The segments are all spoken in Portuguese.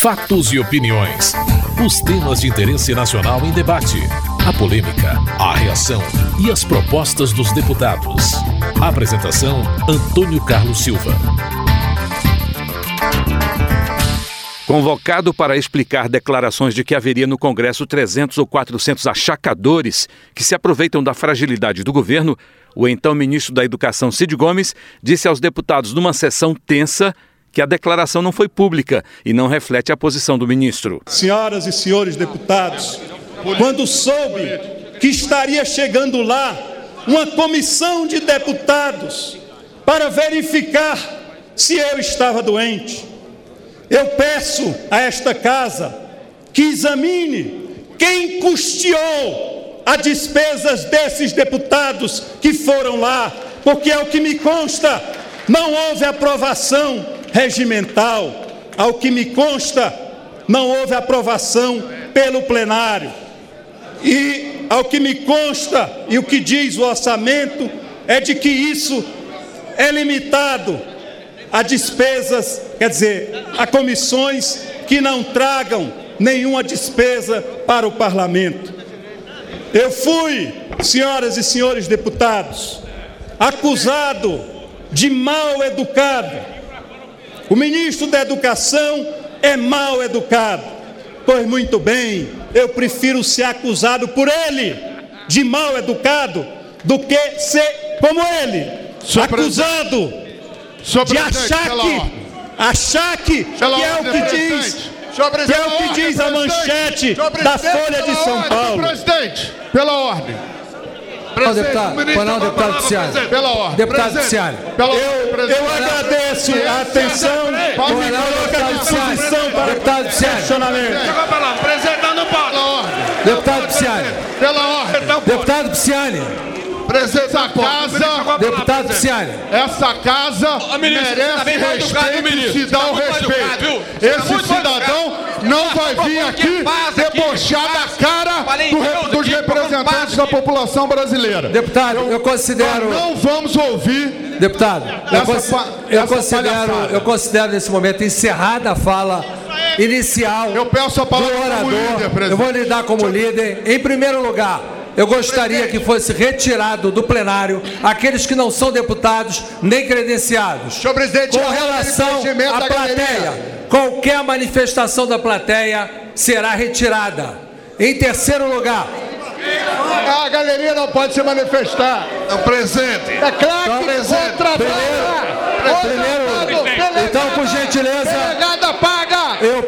Fatos e opiniões. Os temas de interesse nacional em debate. A polêmica, a reação e as propostas dos deputados. Apresentação: Antônio Carlos Silva. Convocado para explicar declarações de que haveria no Congresso 300 ou 400 achacadores que se aproveitam da fragilidade do governo, o então ministro da Educação Cid Gomes disse aos deputados numa sessão tensa que a declaração não foi pública e não reflete a posição do ministro. Senhoras e senhores deputados, quando soube que estaria chegando lá uma comissão de deputados para verificar se eu estava doente, eu peço a esta casa que examine quem custeou as despesas desses deputados que foram lá, porque é o que me consta, não houve aprovação regimental. Ao que me consta, não houve aprovação pelo plenário. E ao que me consta, e o que diz o orçamento, é de que isso é limitado a despesas, quer dizer, a comissões que não tragam nenhuma despesa para o parlamento. Eu fui, senhoras e senhores deputados, acusado de mal educado o ministro da Educação é mal educado. Pois muito bem, eu prefiro ser acusado por ele de mal educado do que ser como ele, acusado de achar que, achar que, que é o que diz, que é o que diz a manchete da Folha de São Paulo. Presidente, pela ordem. Não, deputado, pois não, deputado Viciani. Pela ordem. Deputado Viciani. Eu, eu agradeço a atenção e me coloco à disposição para deputado questionamento. Presidente, não pode. Deputado Viciani. Pela ordem. Deputado Viciani. Presidente da casa. Deputado Viciani. Essa casa merece respeito e se dá o respeito. Esse cidadão não vai vir aqui debochar da cara do, dos representantes da população brasileira. Deputado, eu, eu considero. Nós não vamos ouvir. Deputado, eu, cons eu considero, eu considero nesse momento encerrada a fala inicial eu peço a palavra do orador. Líder, presidente. eu vou lidar como líder. Em primeiro lugar, eu gostaria que fosse retirado do plenário aqueles que não são deputados nem credenciados. Senhor presidente, com relação à plateia, qualquer manifestação da plateia será retirada. Em terceiro lugar, a galeria não pode se manifestar. É presente. É claro que presente. Primeiro, primeiro, então, por gentileza, delegada paga. Eu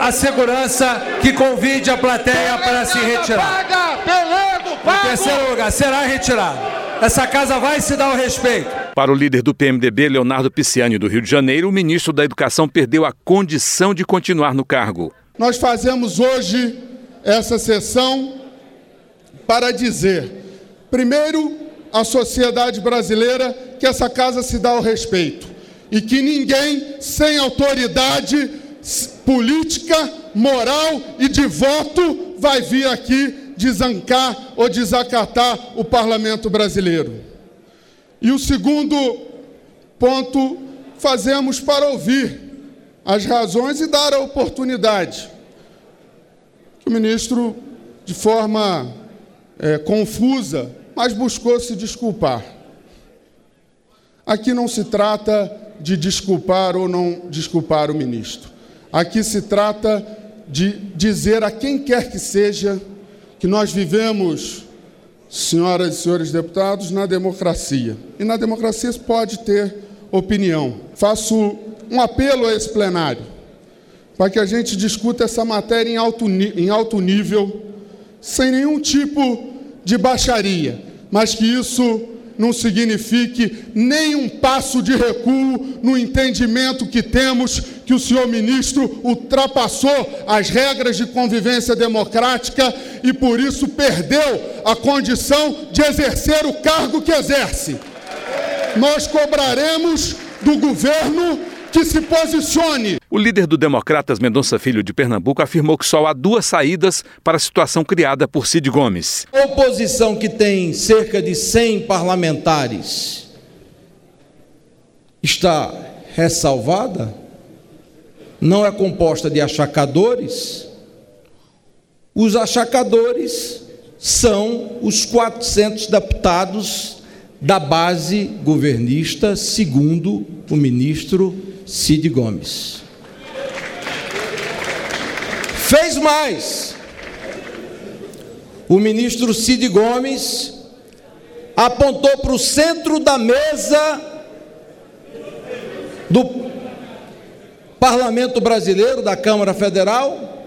a segurança que convide a plateia para se retirar. Paga, pelego, paga. Em terceiro lugar, será retirado. Essa casa vai se dar o respeito. Para o líder do PMDB, Leonardo Pisciani, do Rio de Janeiro, o ministro da Educação perdeu a condição de continuar no cargo. Nós fazemos hoje essa sessão para dizer, primeiro, à sociedade brasileira que essa casa se dá o respeito e que ninguém sem autoridade política, moral e de voto vai vir aqui desancar ou desacatar o parlamento brasileiro. E o segundo ponto, fazemos para ouvir as razões e dar a oportunidade o ministro, de forma é, confusa, mas buscou se desculpar. Aqui não se trata de desculpar ou não desculpar o ministro. Aqui se trata de dizer a quem quer que seja que nós vivemos, senhoras e senhores deputados, na democracia. E na democracia se pode ter opinião. Faço um apelo a esse plenário para que a gente discuta essa matéria em alto, em alto nível, sem nenhum tipo de baixaria, mas que isso não signifique nem um passo de recuo no entendimento que temos que o senhor ministro ultrapassou as regras de convivência democrática e por isso perdeu a condição de exercer o cargo que exerce. Nós cobraremos do governo que se posicione. O líder do Democratas Mendonça Filho de Pernambuco afirmou que só há duas saídas para a situação criada por Cid Gomes. A oposição que tem cerca de 100 parlamentares está ressalvada? não é composta de achacadores, os achacadores são os 400 deputados da base governista, segundo o ministro Cid Gomes. Fez mais. O ministro Cid Gomes apontou para o centro da mesa do Parlamento Brasileiro, da Câmara Federal,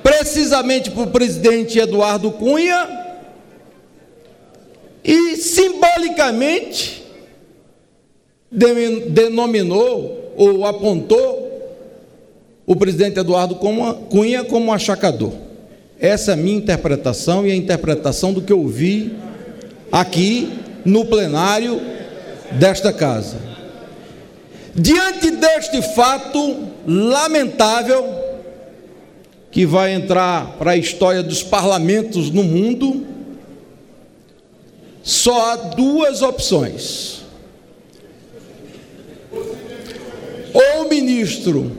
precisamente para o presidente Eduardo Cunha, e simbolicamente denominou ou apontou o presidente Eduardo Cunha como achacador. Essa é a minha interpretação e a interpretação do que eu vi aqui no plenário desta casa. Diante deste fato lamentável, que vai entrar para a história dos parlamentos no mundo, só há duas opções. Ou o ministro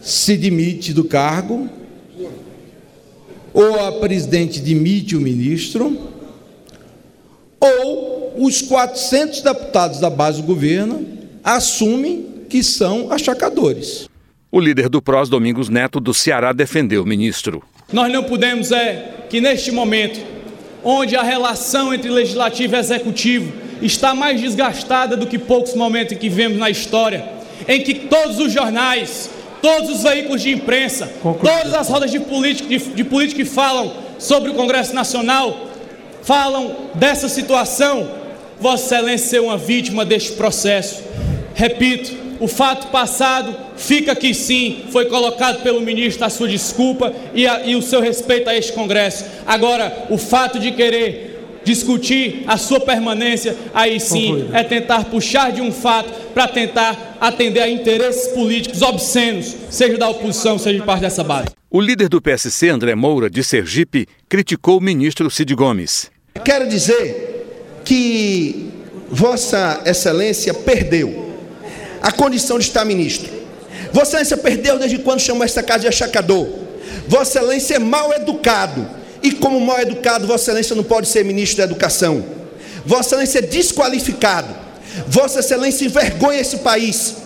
se demite do cargo, ou a presidente demite o ministro, ou os 400 deputados da base do governo assumem que são achacadores. O líder do PROS, Domingos Neto, do Ceará, defendeu o ministro. Nós não podemos é que neste momento, onde a relação entre legislativo e executivo está mais desgastada do que poucos momentos que vemos na história, em que todos os jornais, todos os veículos de imprensa, todas as rodas de política, de, de política que falam sobre o Congresso Nacional falam dessa situação, Vossa Excelência ser uma vítima deste processo. Repito, o fato passado fica aqui sim, foi colocado pelo ministro a sua desculpa e, a, e o seu respeito a este Congresso. Agora, o fato de querer discutir a sua permanência, aí sim Concluído. é tentar puxar de um fato para tentar atender a interesses políticos obscenos, seja da oposição, seja de parte dessa base. O líder do PSC, André Moura, de Sergipe, criticou o ministro Cid Gomes. Quero dizer que Vossa Excelência perdeu a condição de estar ministro. Vossa Excelência perdeu desde quando chamou essa casa de achacador. Vossa Excelência é mal educado. E como mal educado, Vossa Excelência não pode ser ministro da Educação. Vossa Excelência é desqualificado. Vossa Excelência envergonha esse país.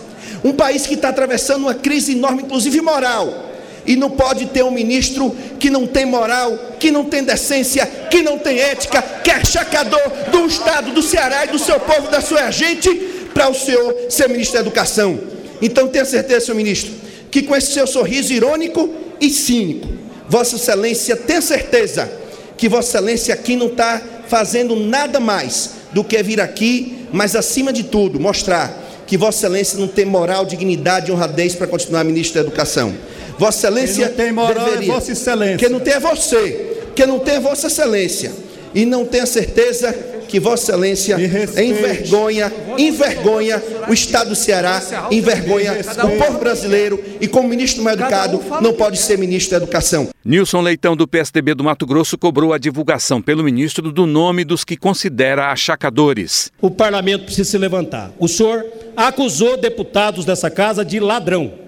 Um país que está atravessando uma crise enorme, inclusive moral e não pode ter um ministro que não tem moral, que não tem decência, que não tem ética, que é chacador do Estado do Ceará e do seu povo, da sua gente, para o senhor ser ministro da Educação. Então tenha certeza, senhor ministro, que com esse seu sorriso irônico e cínico, Vossa Excelência tem certeza que Vossa Excelência aqui não está fazendo nada mais do que vir aqui, mas acima de tudo, mostrar que Vossa Excelência não tem moral, dignidade e honradez para continuar ministro da Educação. Vossa Excelência Quem não tem moral é deveria. é Vossa Excelência. Quem não tem é você. Quem não tem é Vossa Excelência. E não tenha certeza que Vossa Excelência envergonha, envergonha o Estado do Ceará, envergonha o povo brasileiro e como ministro mal educado não pode ser ministro da Educação. Nilson Leitão do PSDB do Mato Grosso cobrou a divulgação pelo ministro do nome dos que considera achacadores. O parlamento precisa se levantar. O senhor acusou deputados dessa casa de ladrão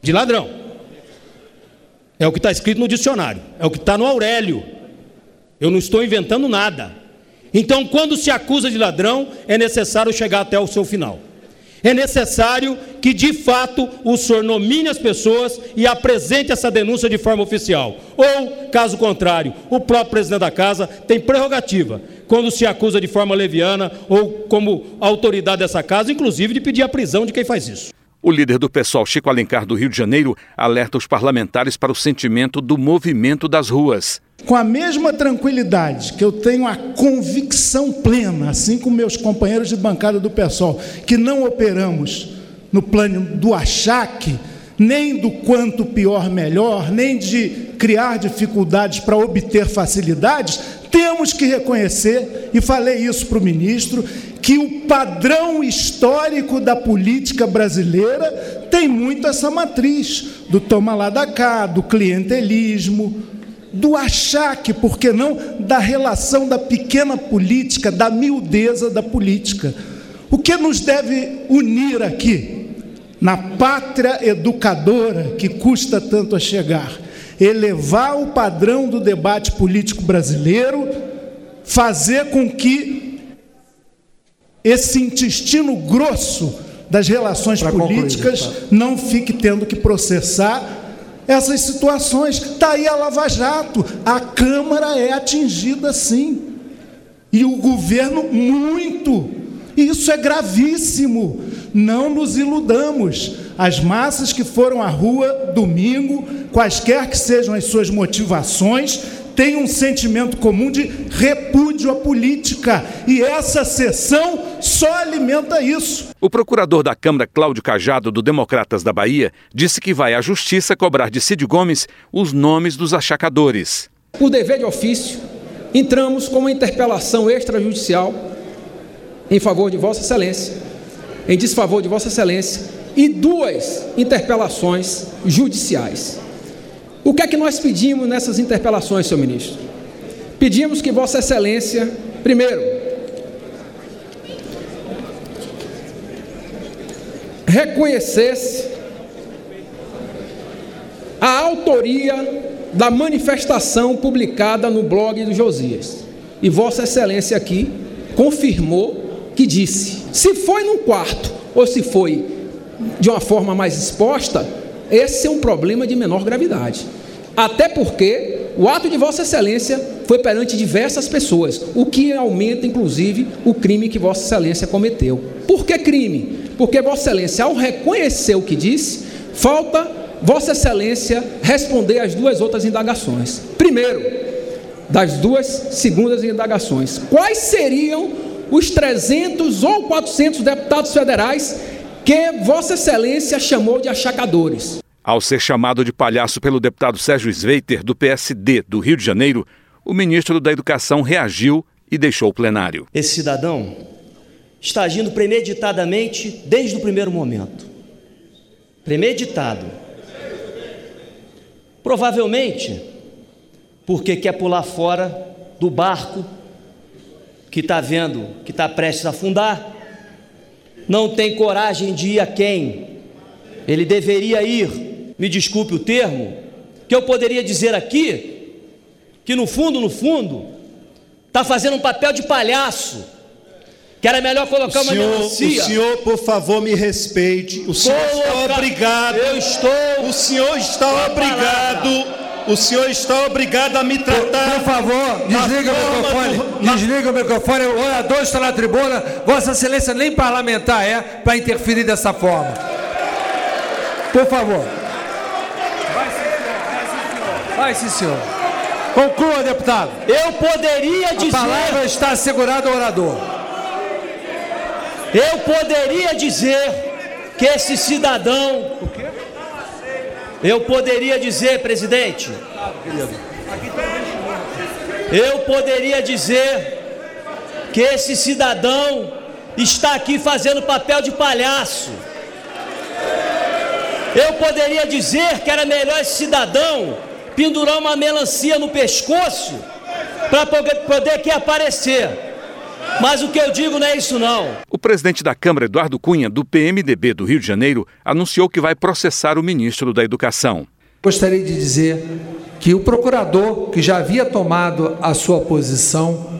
de ladrão. É o que está escrito no dicionário, é o que está no Aurélio. Eu não estou inventando nada. Então, quando se acusa de ladrão, é necessário chegar até o seu final. É necessário que, de fato, o senhor nomine as pessoas e apresente essa denúncia de forma oficial. Ou, caso contrário, o próprio presidente da casa tem prerrogativa, quando se acusa de forma leviana ou como autoridade dessa casa, inclusive de pedir a prisão de quem faz isso. O líder do PSOL, Chico Alencar do Rio de Janeiro, alerta os parlamentares para o sentimento do movimento das ruas. Com a mesma tranquilidade que eu tenho a convicção plena, assim como meus companheiros de bancada do PSOL, que não operamos no plano do achaque, nem do quanto pior melhor, nem de criar dificuldades para obter facilidades, temos que reconhecer, e falei isso para o ministro, que o padrão histórico da política brasileira tem muito essa matriz do toma lá da cá, do clientelismo, do achaque, por que não, da relação da pequena política, da miudeza da política. O que nos deve unir aqui na pátria educadora que custa tanto a chegar, elevar o padrão do debate político brasileiro, fazer com que esse intestino grosso das relações pra políticas concluir, não fique tendo que processar essas situações. Está aí a Lava Jato, a Câmara é atingida sim. E o governo muito. Isso é gravíssimo. Não nos iludamos. As massas que foram à rua domingo, quaisquer que sejam as suas motivações, têm um sentimento comum de repúdio à política. E essa sessão só alimenta isso. O procurador da Câmara, Cláudio Cajado, do Democratas da Bahia, disse que vai à Justiça cobrar de Cid Gomes os nomes dos achacadores. Por dever de ofício, entramos com uma interpelação extrajudicial em favor de Vossa Excelência, em desfavor de Vossa Excelência, e duas interpelações judiciais. O que é que nós pedimos nessas interpelações, senhor ministro? Pedimos que Vossa Excelência, primeiro, reconhecesse a autoria da manifestação publicada no blog do Josias. E Vossa Excelência aqui confirmou que disse: se foi num quarto ou se foi de uma forma mais exposta, esse é um problema de menor gravidade. Até porque o ato de Vossa Excelência foi perante diversas pessoas, o que aumenta, inclusive, o crime que Vossa Excelência cometeu. Por que crime? Porque Vossa Excelência, ao reconhecer o que disse, falta Vossa Excelência responder às duas outras indagações. Primeiro, das duas segundas indagações, quais seriam os 300 ou 400 deputados federais que Vossa Excelência chamou de achacadores? Ao ser chamado de palhaço pelo deputado Sérgio Sveiter, do PSD do Rio de Janeiro, o ministro da Educação reagiu e deixou o plenário. Esse cidadão está agindo premeditadamente desde o primeiro momento. Premeditado. Provavelmente porque quer pular fora do barco que está vendo que está prestes a afundar, não tem coragem de ir a quem ele deveria ir me desculpe o termo, que eu poderia dizer aqui, que no fundo, no fundo, está fazendo um papel de palhaço, que era melhor colocar o uma senhor, melancia. O senhor, por favor, me respeite. O senhor Coloca... está obrigado. Eu estou. O senhor está obrigado. O senhor está obrigado a me tratar. Por, por favor, desliga o microfone. Do... Desliga o microfone. O orador está na tribuna. Vossa Excelência nem parlamentar é para interferir dessa forma. Por favor. Vai sim, senhor. Conclua, deputado. Eu poderia dizer. A palavra está assegurada ao orador. Eu poderia dizer que esse cidadão. Eu poderia dizer, presidente. Eu poderia dizer que esse cidadão está aqui fazendo papel de palhaço. Eu poderia dizer que era melhor esse cidadão pendurar uma melancia no pescoço para poder, poder aqui aparecer. Mas o que eu digo não é isso não. O presidente da Câmara, Eduardo Cunha, do PMDB do Rio de Janeiro, anunciou que vai processar o ministro da Educação. Gostaria de dizer que o procurador, que já havia tomado a sua posição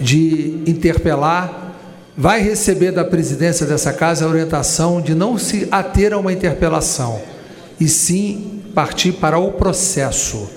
de interpelar, vai receber da presidência dessa casa a orientação de não se ater a uma interpelação, e sim partir para o processo.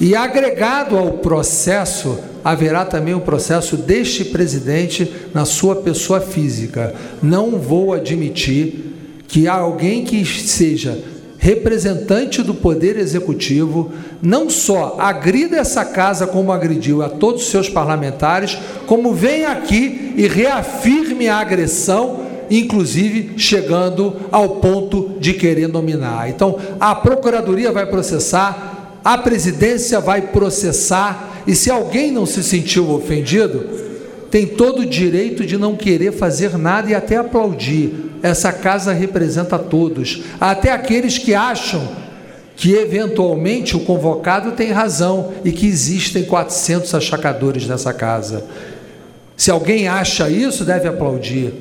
E agregado ao processo, haverá também o processo deste presidente na sua pessoa física. Não vou admitir que alguém que seja representante do Poder Executivo não só agrida essa casa como agrediu a todos os seus parlamentares, como venha aqui e reafirme a agressão inclusive chegando ao ponto de querer nominar. Então, a Procuradoria vai processar, a presidência vai processar, e se alguém não se sentiu ofendido, tem todo o direito de não querer fazer nada e até aplaudir. Essa casa representa todos, até aqueles que acham que eventualmente o convocado tem razão e que existem 400 achacadores nessa casa. Se alguém acha isso, deve aplaudir.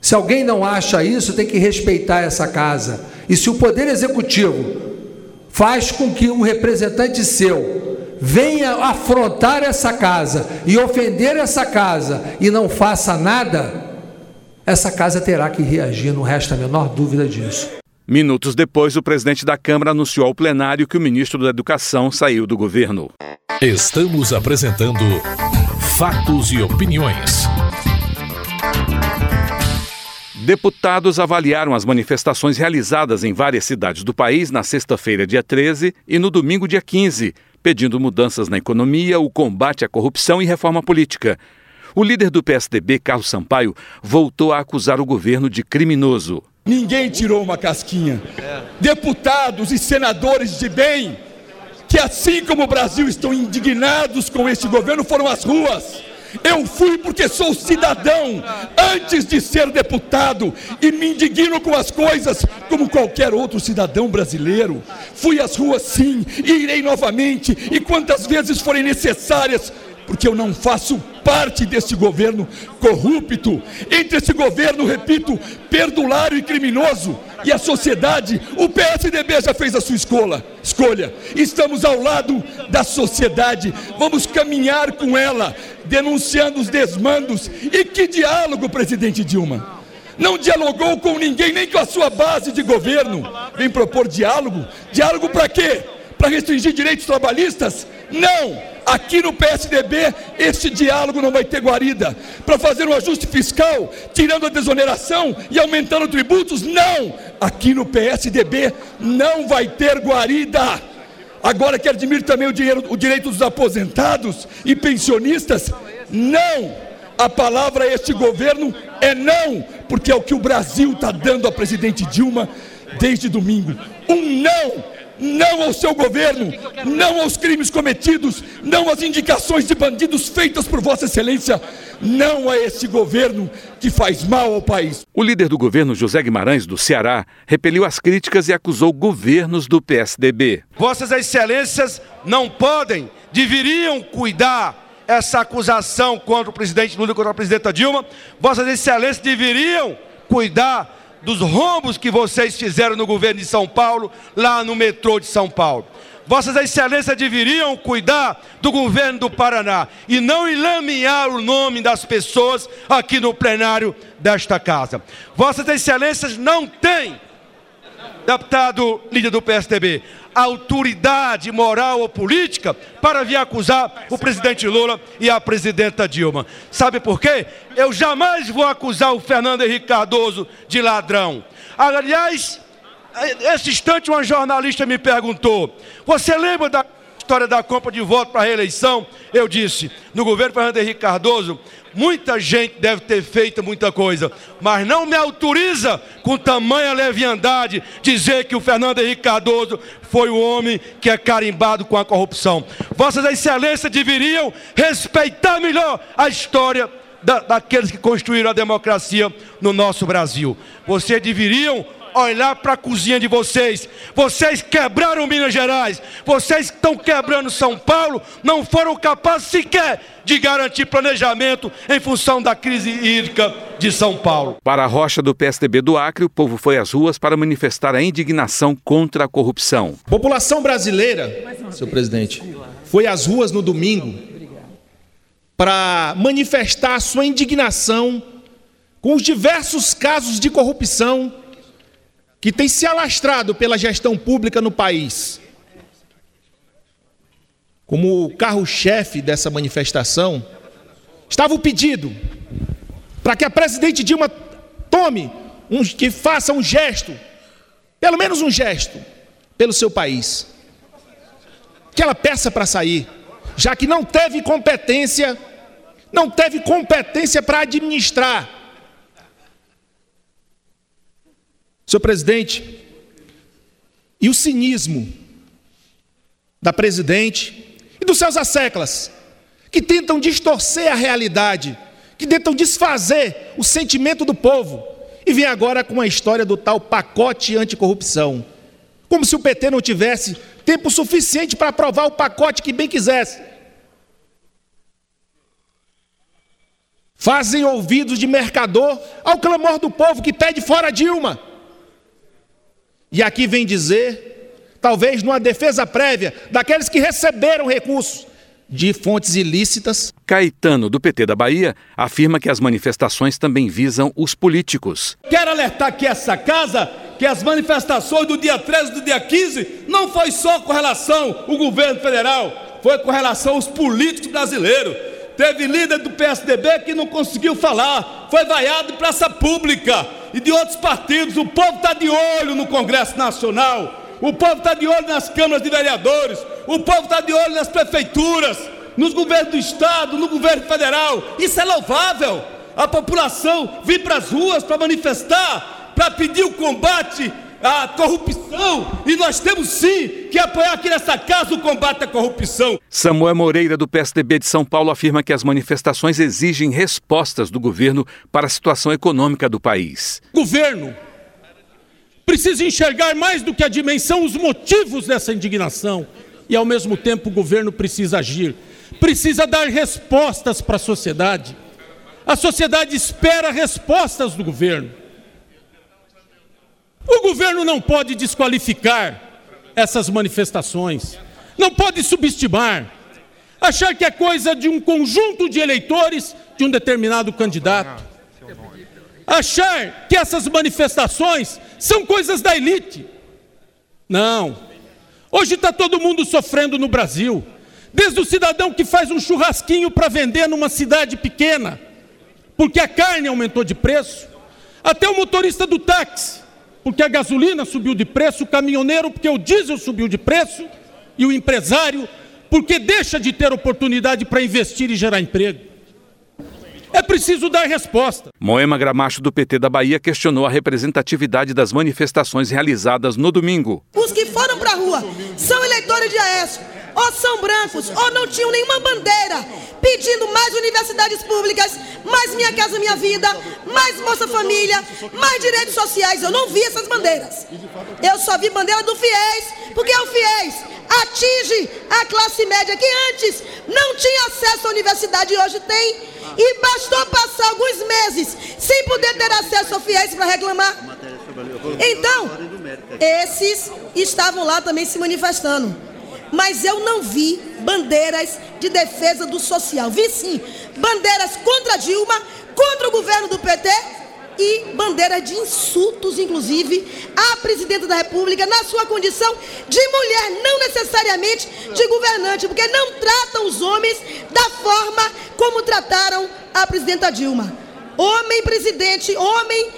Se alguém não acha isso, tem que respeitar essa casa. E se o Poder Executivo faz com que um representante seu venha afrontar essa casa e ofender essa casa e não faça nada, essa casa terá que reagir, não resta a menor dúvida disso. Minutos depois, o presidente da Câmara anunciou ao plenário que o ministro da Educação saiu do governo. Estamos apresentando Fatos e Opiniões. Deputados avaliaram as manifestações realizadas em várias cidades do país na sexta-feira, dia 13, e no domingo, dia 15, pedindo mudanças na economia, o combate à corrupção e reforma política. O líder do PSDB, Carlos Sampaio, voltou a acusar o governo de criminoso. Ninguém tirou uma casquinha. Deputados e senadores de bem, que assim como o Brasil estão indignados com este governo, foram às ruas. Eu fui porque sou cidadão antes de ser deputado e me indigno com as coisas como qualquer outro cidadão brasileiro. Fui às ruas sim e irei novamente e quantas vezes forem necessárias porque eu não faço parte desse governo corrupto, entre esse governo, repito, perdulário e criminoso, e a sociedade, o PSDB já fez a sua escolha. escolha. Estamos ao lado da sociedade, vamos caminhar com ela, denunciando os desmandos. E que diálogo, presidente Dilma? Não dialogou com ninguém, nem com a sua base de governo. Vem propor diálogo? Diálogo para quê? Para restringir direitos trabalhistas? Não! Aqui no PSDB, esse diálogo não vai ter guarida. Para fazer um ajuste fiscal, tirando a desoneração e aumentando tributos, não! Aqui no PSDB não vai ter guarida. Agora quer admitir também o, dinheiro, o direito dos aposentados e pensionistas? Não! A palavra a este governo é não, porque é o que o Brasil está dando a presidente Dilma desde domingo. Um não não ao seu governo, não aos crimes cometidos, não às indicações de bandidos feitas por Vossa Excelência, não a esse governo que faz mal ao país. O líder do governo, José Guimarães, do Ceará, repeliu as críticas e acusou governos do PSDB. Vossas Excelências não podem, deveriam cuidar essa acusação contra o presidente Lula e contra a presidenta Dilma. Vossas Excelências deveriam cuidar dos rombos que vocês fizeram no governo de São Paulo, lá no metrô de São Paulo. Vossas Excelências deveriam cuidar do governo do Paraná e não enlamear o nome das pessoas aqui no plenário desta casa. Vossas Excelências não têm, deputado líder do PSDB, autoridade moral ou política para vir acusar o presidente Lula e a presidenta Dilma. Sabe por quê? Eu jamais vou acusar o Fernando Henrique Cardoso de ladrão. Aliás, esse instante uma jornalista me perguntou: Você lembra da história da compra de voto para a reeleição? Eu disse: No governo Fernando Henrique Cardoso, Muita gente deve ter feito muita coisa, mas não me autoriza com tamanha leviandade dizer que o Fernando Henrique Cardoso foi o homem que é carimbado com a corrupção. Vossas Excelências deveriam respeitar melhor a história da, daqueles que construíram a democracia no nosso Brasil. Vocês deveriam olhar para a cozinha de vocês. Vocês quebraram Minas Gerais, vocês estão quebrando São Paulo, não foram capazes sequer de garantir planejamento em função da crise hídrica de São Paulo. Para a rocha do PSDB do Acre, o povo foi às ruas para manifestar a indignação contra a corrupção. População brasileira, seu presidente, foi às ruas no domingo para manifestar sua indignação com os diversos casos de corrupção que tem se alastrado pela gestão pública no país. Como carro-chefe dessa manifestação, estava o pedido para que a presidente Dilma tome, um, que faça um gesto, pelo menos um gesto, pelo seu país. Que ela peça para sair, já que não teve competência, não teve competência para administrar Senhor presidente, e o cinismo da presidente e dos seus asseclas, que tentam distorcer a realidade, que tentam desfazer o sentimento do povo, e vem agora com a história do tal pacote anticorrupção. Como se o PT não tivesse tempo suficiente para aprovar o pacote que bem quisesse. fazem ouvidos de mercador ao clamor do povo que pede fora Dilma. E aqui vem dizer, talvez numa defesa prévia, daqueles que receberam recursos de fontes ilícitas. Caetano, do PT da Bahia, afirma que as manifestações também visam os políticos. Quero alertar aqui essa casa que as manifestações do dia 13 e do dia 15 não foi só com relação ao governo federal, foi com relação aos políticos brasileiros. Teve líder do PSDB que não conseguiu falar, foi vaiado em praça pública e de outros partidos. O povo está de olho no Congresso Nacional, o povo está de olho nas câmaras de vereadores, o povo está de olho nas prefeituras, nos governos do Estado, no governo federal. Isso é louvável. A população vir para as ruas para manifestar, para pedir o combate à corrupção, e nós temos sim que apoiar aqui nessa casa o combate à corrupção. Samuel Moreira, do PSDB de São Paulo, afirma que as manifestações exigem respostas do governo para a situação econômica do país. Governo precisa enxergar mais do que a dimensão, os motivos dessa indignação, e ao mesmo tempo o governo precisa agir, precisa dar respostas para a sociedade. A sociedade espera respostas do governo. O governo não pode desqualificar essas manifestações, não pode subestimar, achar que é coisa de um conjunto de eleitores de um determinado candidato, achar que essas manifestações são coisas da elite. Não. Hoje está todo mundo sofrendo no Brasil, desde o cidadão que faz um churrasquinho para vender numa cidade pequena, porque a carne aumentou de preço, até o motorista do táxi porque a gasolina subiu de preço, o caminhoneiro, porque o diesel subiu de preço, e o empresário, porque deixa de ter oportunidade para investir e gerar emprego. É preciso dar resposta. Moema Gramacho, do PT da Bahia, questionou a representatividade das manifestações realizadas no domingo. Os que foram para a rua são eleitores de Aécio, ou são brancos, ou não tinham nenhuma bandeira, pedindo mais universidades públicas, mais Minha Casa Minha Vida, mais Bolsa Família, mais direitos sociais. Eu não vi essas bandeiras. Eu só vi bandeira do FIES, porque é o FIES atinge a classe média que antes não tinha acesso à universidade e hoje tem. E bastou passar alguns meses sem poder ter acesso ao FIES para reclamar. Então, esses estavam lá também se manifestando mas eu não vi bandeiras de defesa do social. Vi sim bandeiras contra Dilma, contra o governo do PT e bandeiras de insultos, inclusive, à presidenta da República na sua condição de mulher, não necessariamente de governante, porque não tratam os homens da forma como trataram a presidenta Dilma. Homem presidente, homem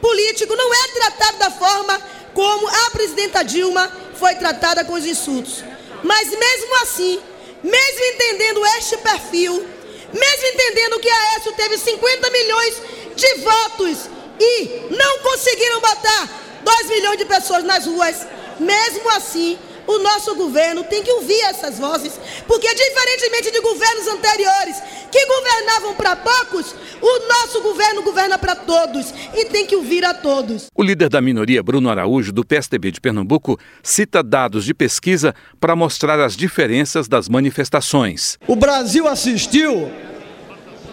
político não é tratado da forma como a presidenta Dilma foi tratada com os insultos. Mas mesmo assim, mesmo entendendo este perfil, mesmo entendendo que a Aécio teve 50 milhões de votos e não conseguiram botar 2 milhões de pessoas nas ruas, mesmo assim, o nosso governo tem que ouvir essas vozes, porque diferentemente de governos anteriores que governavam para poucos, o nosso governo governa para todos e tem que ouvir a todos. O líder da minoria, Bruno Araújo, do PSDB de Pernambuco, cita dados de pesquisa para mostrar as diferenças das manifestações. O Brasil assistiu,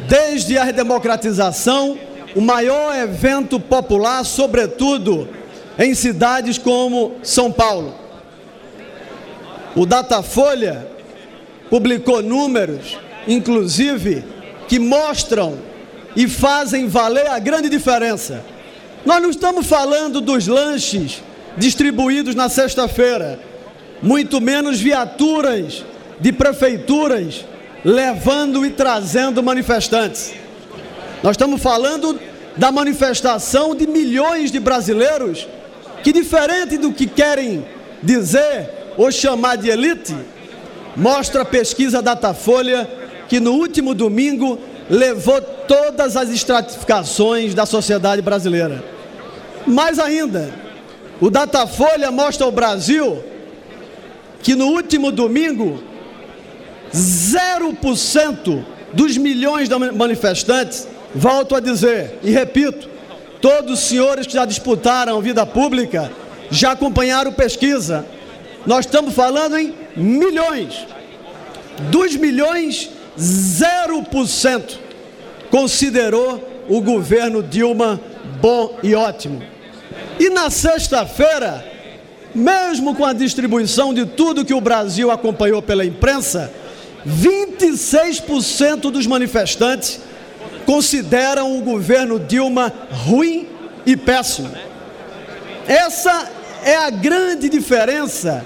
desde a redemocratização, o maior evento popular, sobretudo em cidades como São Paulo. O Datafolha publicou números, inclusive, que mostram e fazem valer a grande diferença. Nós não estamos falando dos lanches distribuídos na sexta-feira, muito menos viaturas de prefeituras levando e trazendo manifestantes. Nós estamos falando da manifestação de milhões de brasileiros que, diferente do que querem dizer, ou chamar de elite, mostra a pesquisa Datafolha que no último domingo levou todas as estratificações da sociedade brasileira. Mais ainda, o Datafolha mostra ao Brasil que no último domingo 0% dos milhões de manifestantes, volto a dizer e repito, todos os senhores que já disputaram vida pública já acompanharam pesquisa nós estamos falando em milhões. Dos milhões, 0% considerou o governo Dilma bom e ótimo. E na sexta-feira, mesmo com a distribuição de tudo que o Brasil acompanhou pela imprensa, 26% dos manifestantes consideram o governo Dilma ruim e péssimo. Essa é a grande diferença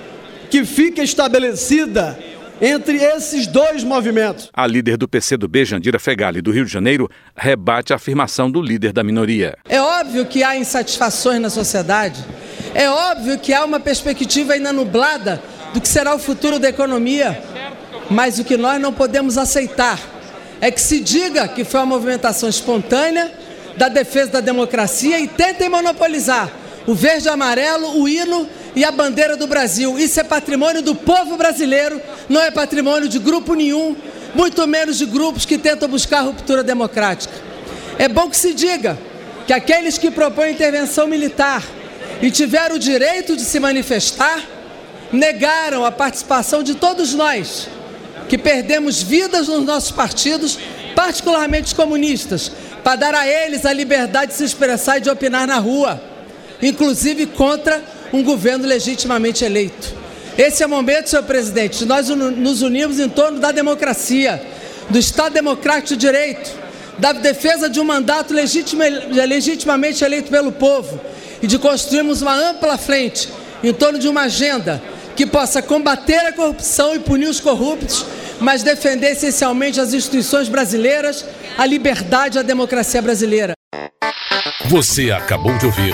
que fica estabelecida entre esses dois movimentos. A líder do PCdoB, Jandira Fegali, do Rio de Janeiro, rebate a afirmação do líder da minoria. É óbvio que há insatisfações na sociedade, é óbvio que há uma perspectiva ainda nublada do que será o futuro da economia, mas o que nós não podemos aceitar é que se diga que foi uma movimentação espontânea da defesa da democracia e tentem monopolizar o verde amarelo, o hino e a bandeira do Brasil. Isso é patrimônio do povo brasileiro, não é patrimônio de grupo nenhum, muito menos de grupos que tentam buscar ruptura democrática. É bom que se diga que aqueles que propõem intervenção militar e tiveram o direito de se manifestar negaram a participação de todos nós que perdemos vidas nos nossos partidos, particularmente os comunistas, para dar a eles a liberdade de se expressar e de opinar na rua, inclusive contra um governo legitimamente eleito. Esse é o momento, senhor presidente, de nós nos unirmos em torno da democracia, do Estado Democrático de Direito, da defesa de um mandato legitima, legitimamente eleito pelo povo e de construirmos uma ampla frente em torno de uma agenda que possa combater a corrupção e punir os corruptos, mas defender essencialmente as instituições brasileiras, a liberdade e a democracia brasileira. Você acabou de ouvir